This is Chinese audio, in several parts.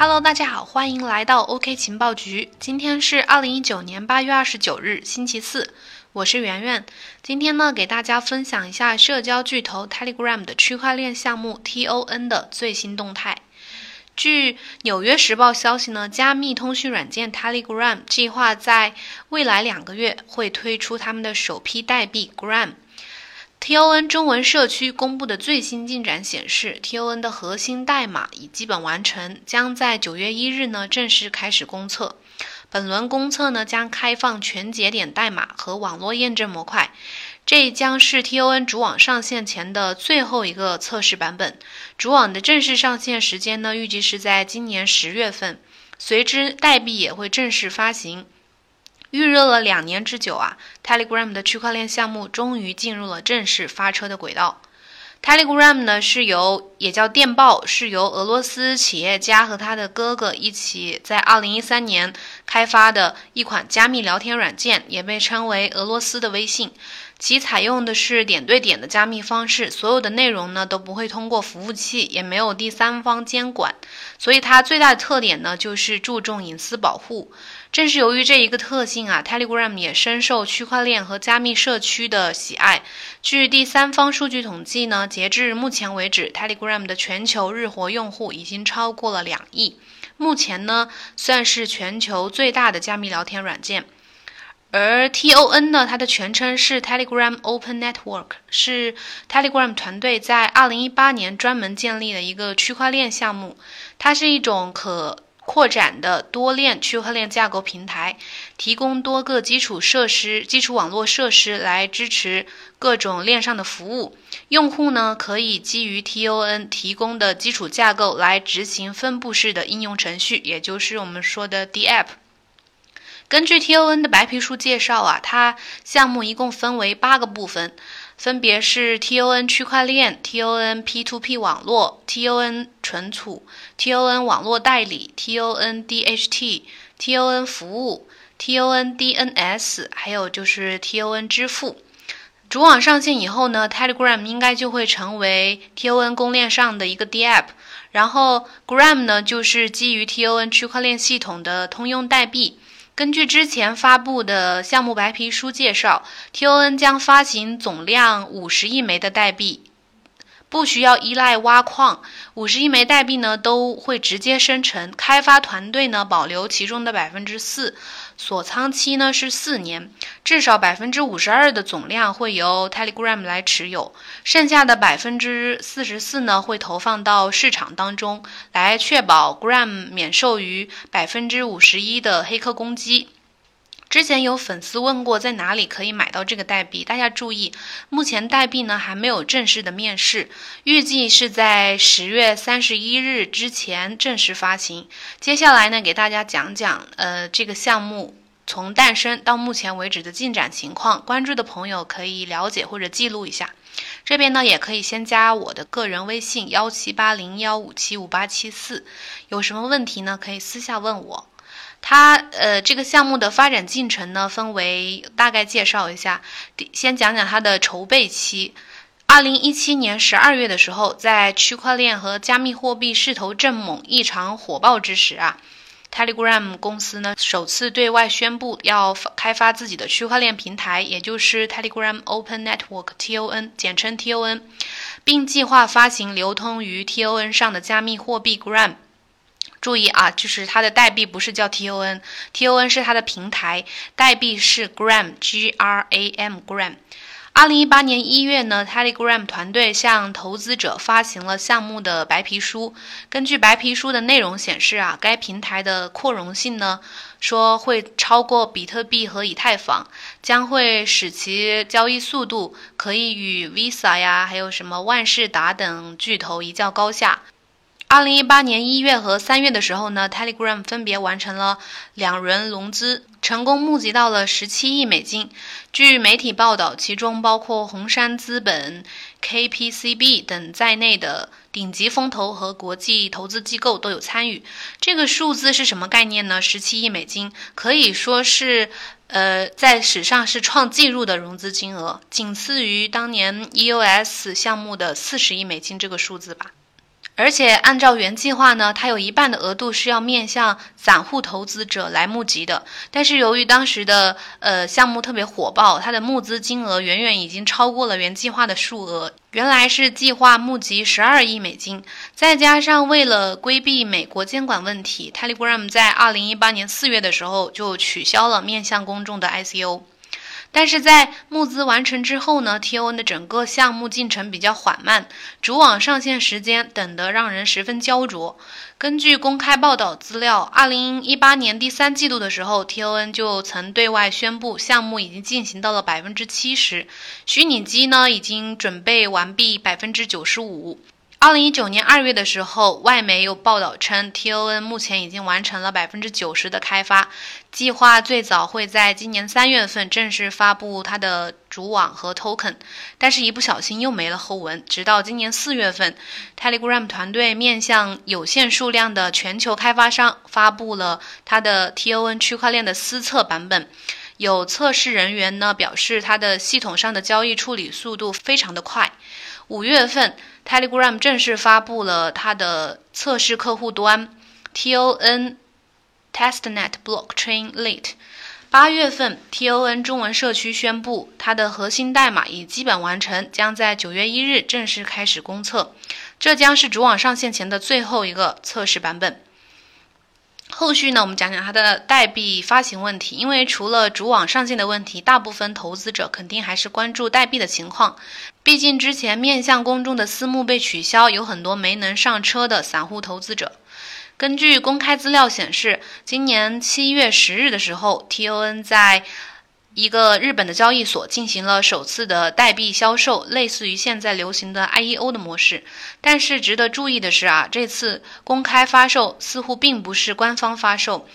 Hello，大家好，欢迎来到 OK 情报局。今天是二零一九年八月二十九日，星期四，我是圆圆。今天呢，给大家分享一下社交巨头 Telegram 的区块链项目 TON 的最新动态。据《纽约时报》消息呢，加密通讯软件 Telegram 计划在未来两个月会推出他们的首批代币 Gram。TON 中文社区公布的最新进展显示，TON 的核心代码已基本完成，将在九月一日呢正式开始公测。本轮公测呢将开放全节点代码和网络验证模块，这将是 TON 主网上线前的最后一个测试版本。主网的正式上线时间呢预计是在今年十月份，随之代币也会正式发行。预热了两年之久啊，Telegram 的区块链项目终于进入了正式发车的轨道。Telegram 呢是由也叫电报，是由俄罗斯企业家和他的哥哥一起在2013年开发的一款加密聊天软件，也被称为俄罗斯的微信。其采用的是点对点的加密方式，所有的内容呢都不会通过服务器，也没有第三方监管，所以它最大的特点呢就是注重隐私保护。正是由于这一个特性啊，Telegram 也深受区块链和加密社区的喜爱。据第三方数据统计呢，截至目前为止，Telegram 的全球日活用户已经超过了两亿，目前呢算是全球最大的加密聊天软件。而 TON 呢，它的全称是 Telegram Open Network，是 Telegram 团队在2018年专门建立的一个区块链项目。它是一种可扩展的多链区块链架构平台，提供多个基础设施、基础网络设施来支持各种链上的服务。用户呢，可以基于 TON 提供的基础架构来执行分布式的应用程序，也就是我们说的 DApp。根据 TON 的白皮书介绍啊，它项目一共分为八个部分，分别是 TON 区块链、TON P2P 网络、TON 存储、TON 网络代理、TON DHT、TON 服务、TON DNS，还有就是 TON 支付。主网上线以后呢，Telegram 应该就会成为 TON 公链上的一个 DApp，然后 Gram 呢就是基于 TON 区块链系统的通用代币。根据之前发布的项目白皮书介绍，TON 将发行总量五十亿枚的代币，不需要依赖挖矿，五十亿枚代币呢都会直接生成。开发团队呢保留其中的百分之四，锁仓期呢是四年，至少百分之五十二的总量会由 Telegram 来持有，剩下的百分之四十四呢会投放到市场当中，来确保 Gram 免受于百分之五十一的黑客攻击。之前有粉丝问过在哪里可以买到这个代币，大家注意，目前代币呢还没有正式的面世，预计是在十月三十一日之前正式发行。接下来呢，给大家讲讲呃这个项目从诞生到目前为止的进展情况，关注的朋友可以了解或者记录一下。这边呢也可以先加我的个人微信幺七八零幺五七五八七四，有什么问题呢可以私下问我。它呃，这个项目的发展进程呢，分为大概介绍一下。先讲讲它的筹备期。二零一七年十二月的时候，在区块链和加密货币势头正猛、异常火爆之时啊，Telegram 公司呢首次对外宣布要开发自己的区块链平台，也就是 Telegram Open Network（TON），简称 TON，并计划发行流通于 TON 上的加密货币 Gram。注意啊，就是它的代币不是叫 TON，TON 是它的平台，代币是 Gram，G R A M Gram。二零一八年一月呢，Telegram 团队向投资者发行了项目的白皮书。根据白皮书的内容显示啊，该平台的扩容性呢，说会超过比特币和以太坊，将会使其交易速度可以与 Visa 呀，还有什么万事达等巨头一较高下。二零一八年一月和三月的时候呢，Telegram 分别完成了两轮融资，成功募集到了十七亿美金。据媒体报道，其中包括红杉资本、KPCB 等在内的顶级风投和国际投资机构都有参与。这个数字是什么概念呢？十七亿美金可以说是，呃，在史上是创纪录的融资金额，仅次于当年 EOS 项目的四十亿美金这个数字吧。而且按照原计划呢，它有一半的额度是要面向散户投资者来募集的。但是由于当时的呃项目特别火爆，它的募资金额远远已经超过了原计划的数额。原来是计划募集十二亿美金，再加上为了规避美国监管问题，Telegram 在二零一八年四月的时候就取消了面向公众的 ICO。但是在募资完成之后呢，TON 的整个项目进程比较缓慢，主网上线时间等得让人十分焦灼。根据公开报道资料，二零一八年第三季度的时候，TON 就曾对外宣布，项目已经进行到了百分之七十，虚拟机呢已经准备完毕百分之九十五。二零一九年二月的时候，外媒有报道称，TON 目前已经完成了百分之九十的开发，计划最早会在今年三月份正式发布它的主网和 token，但是一不小心又没了后文。直到今年四月份，Telegram 团队面向有限数量的全球开发商发布了它的 TON 区块链的私测版本。有测试人员呢表示，它的系统上的交易处理速度非常的快。五月份，Telegram 正式发布了它的测试客户端 TON Testnet Blockchain Lite。八月份，TON 中文社区宣布它的核心代码已基本完成，将在九月一日正式开始公测。这将是主网上线前的最后一个测试版本。后续呢，我们讲讲它的代币发行问题。因为除了主网上线的问题，大部分投资者肯定还是关注代币的情况。毕竟之前面向公众的私募被取消，有很多没能上车的散户投资者。根据公开资料显示，今年七月十日的时候，TON 在一个日本的交易所进行了首次的代币销售，类似于现在流行的 IEO 的模式。但是值得注意的是啊，这次公开发售似乎并不是官方发售。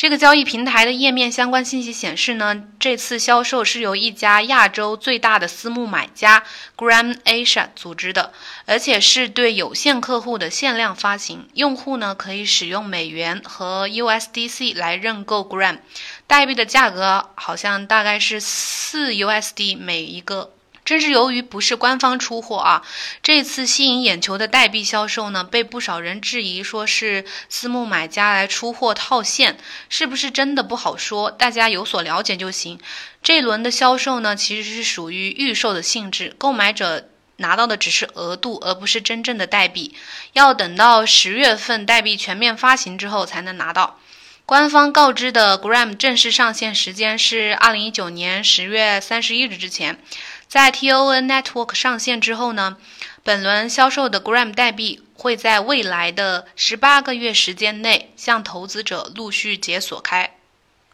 这个交易平台的页面相关信息显示呢，这次销售是由一家亚洲最大的私募买家 Gram Asia 组织的，而且是对有限客户的限量发行。用户呢可以使用美元和 USDC 来认购 Gram，代币的价格好像大概是四 USD 每一个。正是由于不是官方出货啊，这次吸引眼球的代币销售呢，被不少人质疑说是私募买家来出货套现，是不是真的不好说，大家有所了解就行。这一轮的销售呢，其实是属于预售的性质，购买者拿到的只是额度，而不是真正的代币，要等到十月份代币全面发行之后才能拿到。官方告知的 Gram 正式上线时间是二零一九年十月三十一日之前。在 TON Network 上线之后呢，本轮销售的 Gram 代币会在未来的十八个月时间内向投资者陆续解锁开。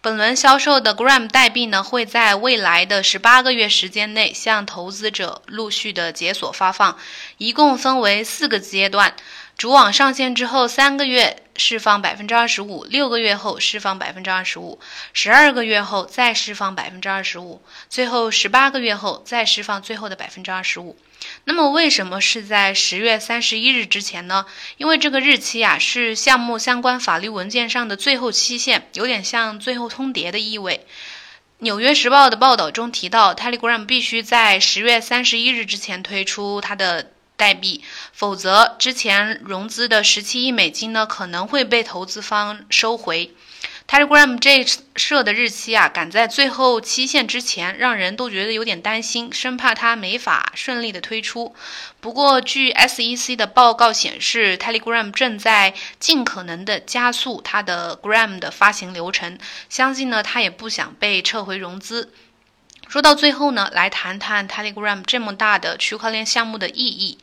本轮销售的 Gram 代币呢，会在未来的十八个月时间内向投资者陆续的解锁发放，一共分为四个阶段。主网上线之后三个月释放百分之二十五，六个月后释放百分之二十五，十二个月后再释放百分之二十五，最后十八个月后再释放最后的百分之二十五。那么为什么是在十月三十一日之前呢？因为这个日期啊是项目相关法律文件上的最后期限，有点像最后通牒的意味。纽约时报的报道中提到，Telegram 必须在十月三十一日之前推出它的。代币，否则之前融资的十七亿美金呢可能会被投资方收回。Telegram 这设的日期啊赶在最后期限之前，让人都觉得有点担心，生怕它没法顺利的推出。不过，据 SEC 的报告显示，Telegram 正在尽可能的加速它的 Gram 的发行流程，相信呢它也不想被撤回融资。说到最后呢，来谈谈 Telegram 这么大的区块链项目的意义。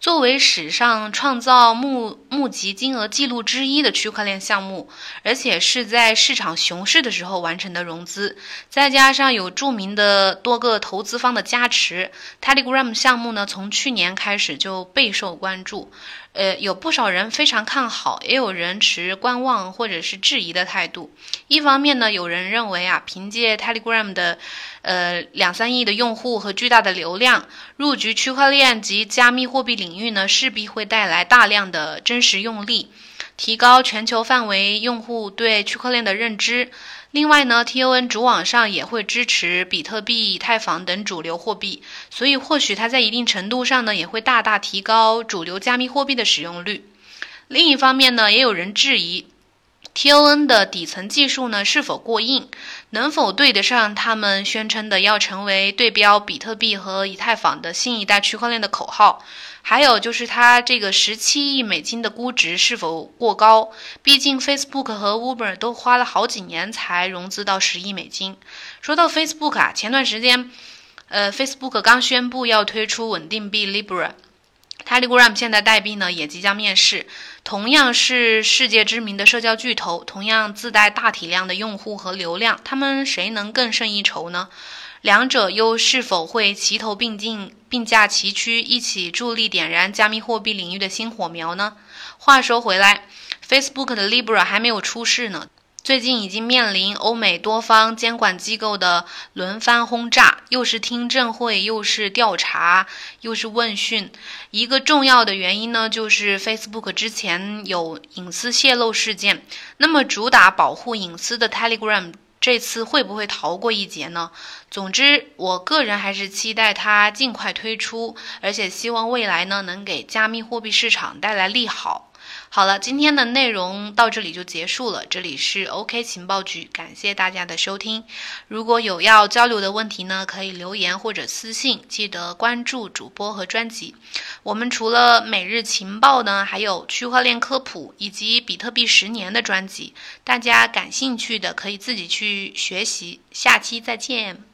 作为史上创造募募集金额记录之一的区块链项目，而且是在市场熊市的时候完成的融资，再加上有著名的多个投资方的加持，Telegram 项目呢从去年开始就备受关注。呃，有不少人非常看好，也有人持观望或者是质疑的态度。一方面呢，有人认为啊，凭借 Telegram 的呃两三亿的用户和巨大的流量，入局区块链及加密货币领域呢，势必会带来大量的真实用力。提高全球范围用户对区块链的认知。另外呢，TON 主网上也会支持比特币、以太坊等主流货币，所以或许它在一定程度上呢，也会大大提高主流加密货币的使用率。另一方面呢，也有人质疑 TON 的底层技术呢是否过硬，能否对得上他们宣称的要成为对标比特币和以太坊的新一代区块链的口号。还有就是它这个十七亿美金的估值是否过高？毕竟 Facebook 和 Uber 都花了好几年才融资到十亿美金。说到 Facebook 啊，前段时间，呃，Facebook 刚宣布要推出稳定币 Libra，Telegram 现在代币呢也即将面世。同样是世界知名的社交巨头，同样自带大体量的用户和流量，他们谁能更胜一筹呢？两者又是否会齐头并进、并驾齐驱，一起助力点燃加密货币领域的新火苗呢？话说回来，Facebook 的 Libra 还没有出世呢，最近已经面临欧美多方监管机构的轮番轰炸，又是听证会，又是调查，又是问讯。一个重要的原因呢，就是 Facebook 之前有隐私泄露事件。那么，主打保护隐私的 Telegram。这次会不会逃过一劫呢？总之，我个人还是期待它尽快推出，而且希望未来呢能给加密货币市场带来利好。好了，今天的内容到这里就结束了。这里是 OK 情报局，感谢大家的收听。如果有要交流的问题呢，可以留言或者私信。记得关注主播和专辑。我们除了每日情报呢，还有区块链科普以及比特币十年的专辑。大家感兴趣的可以自己去学习。下期再见。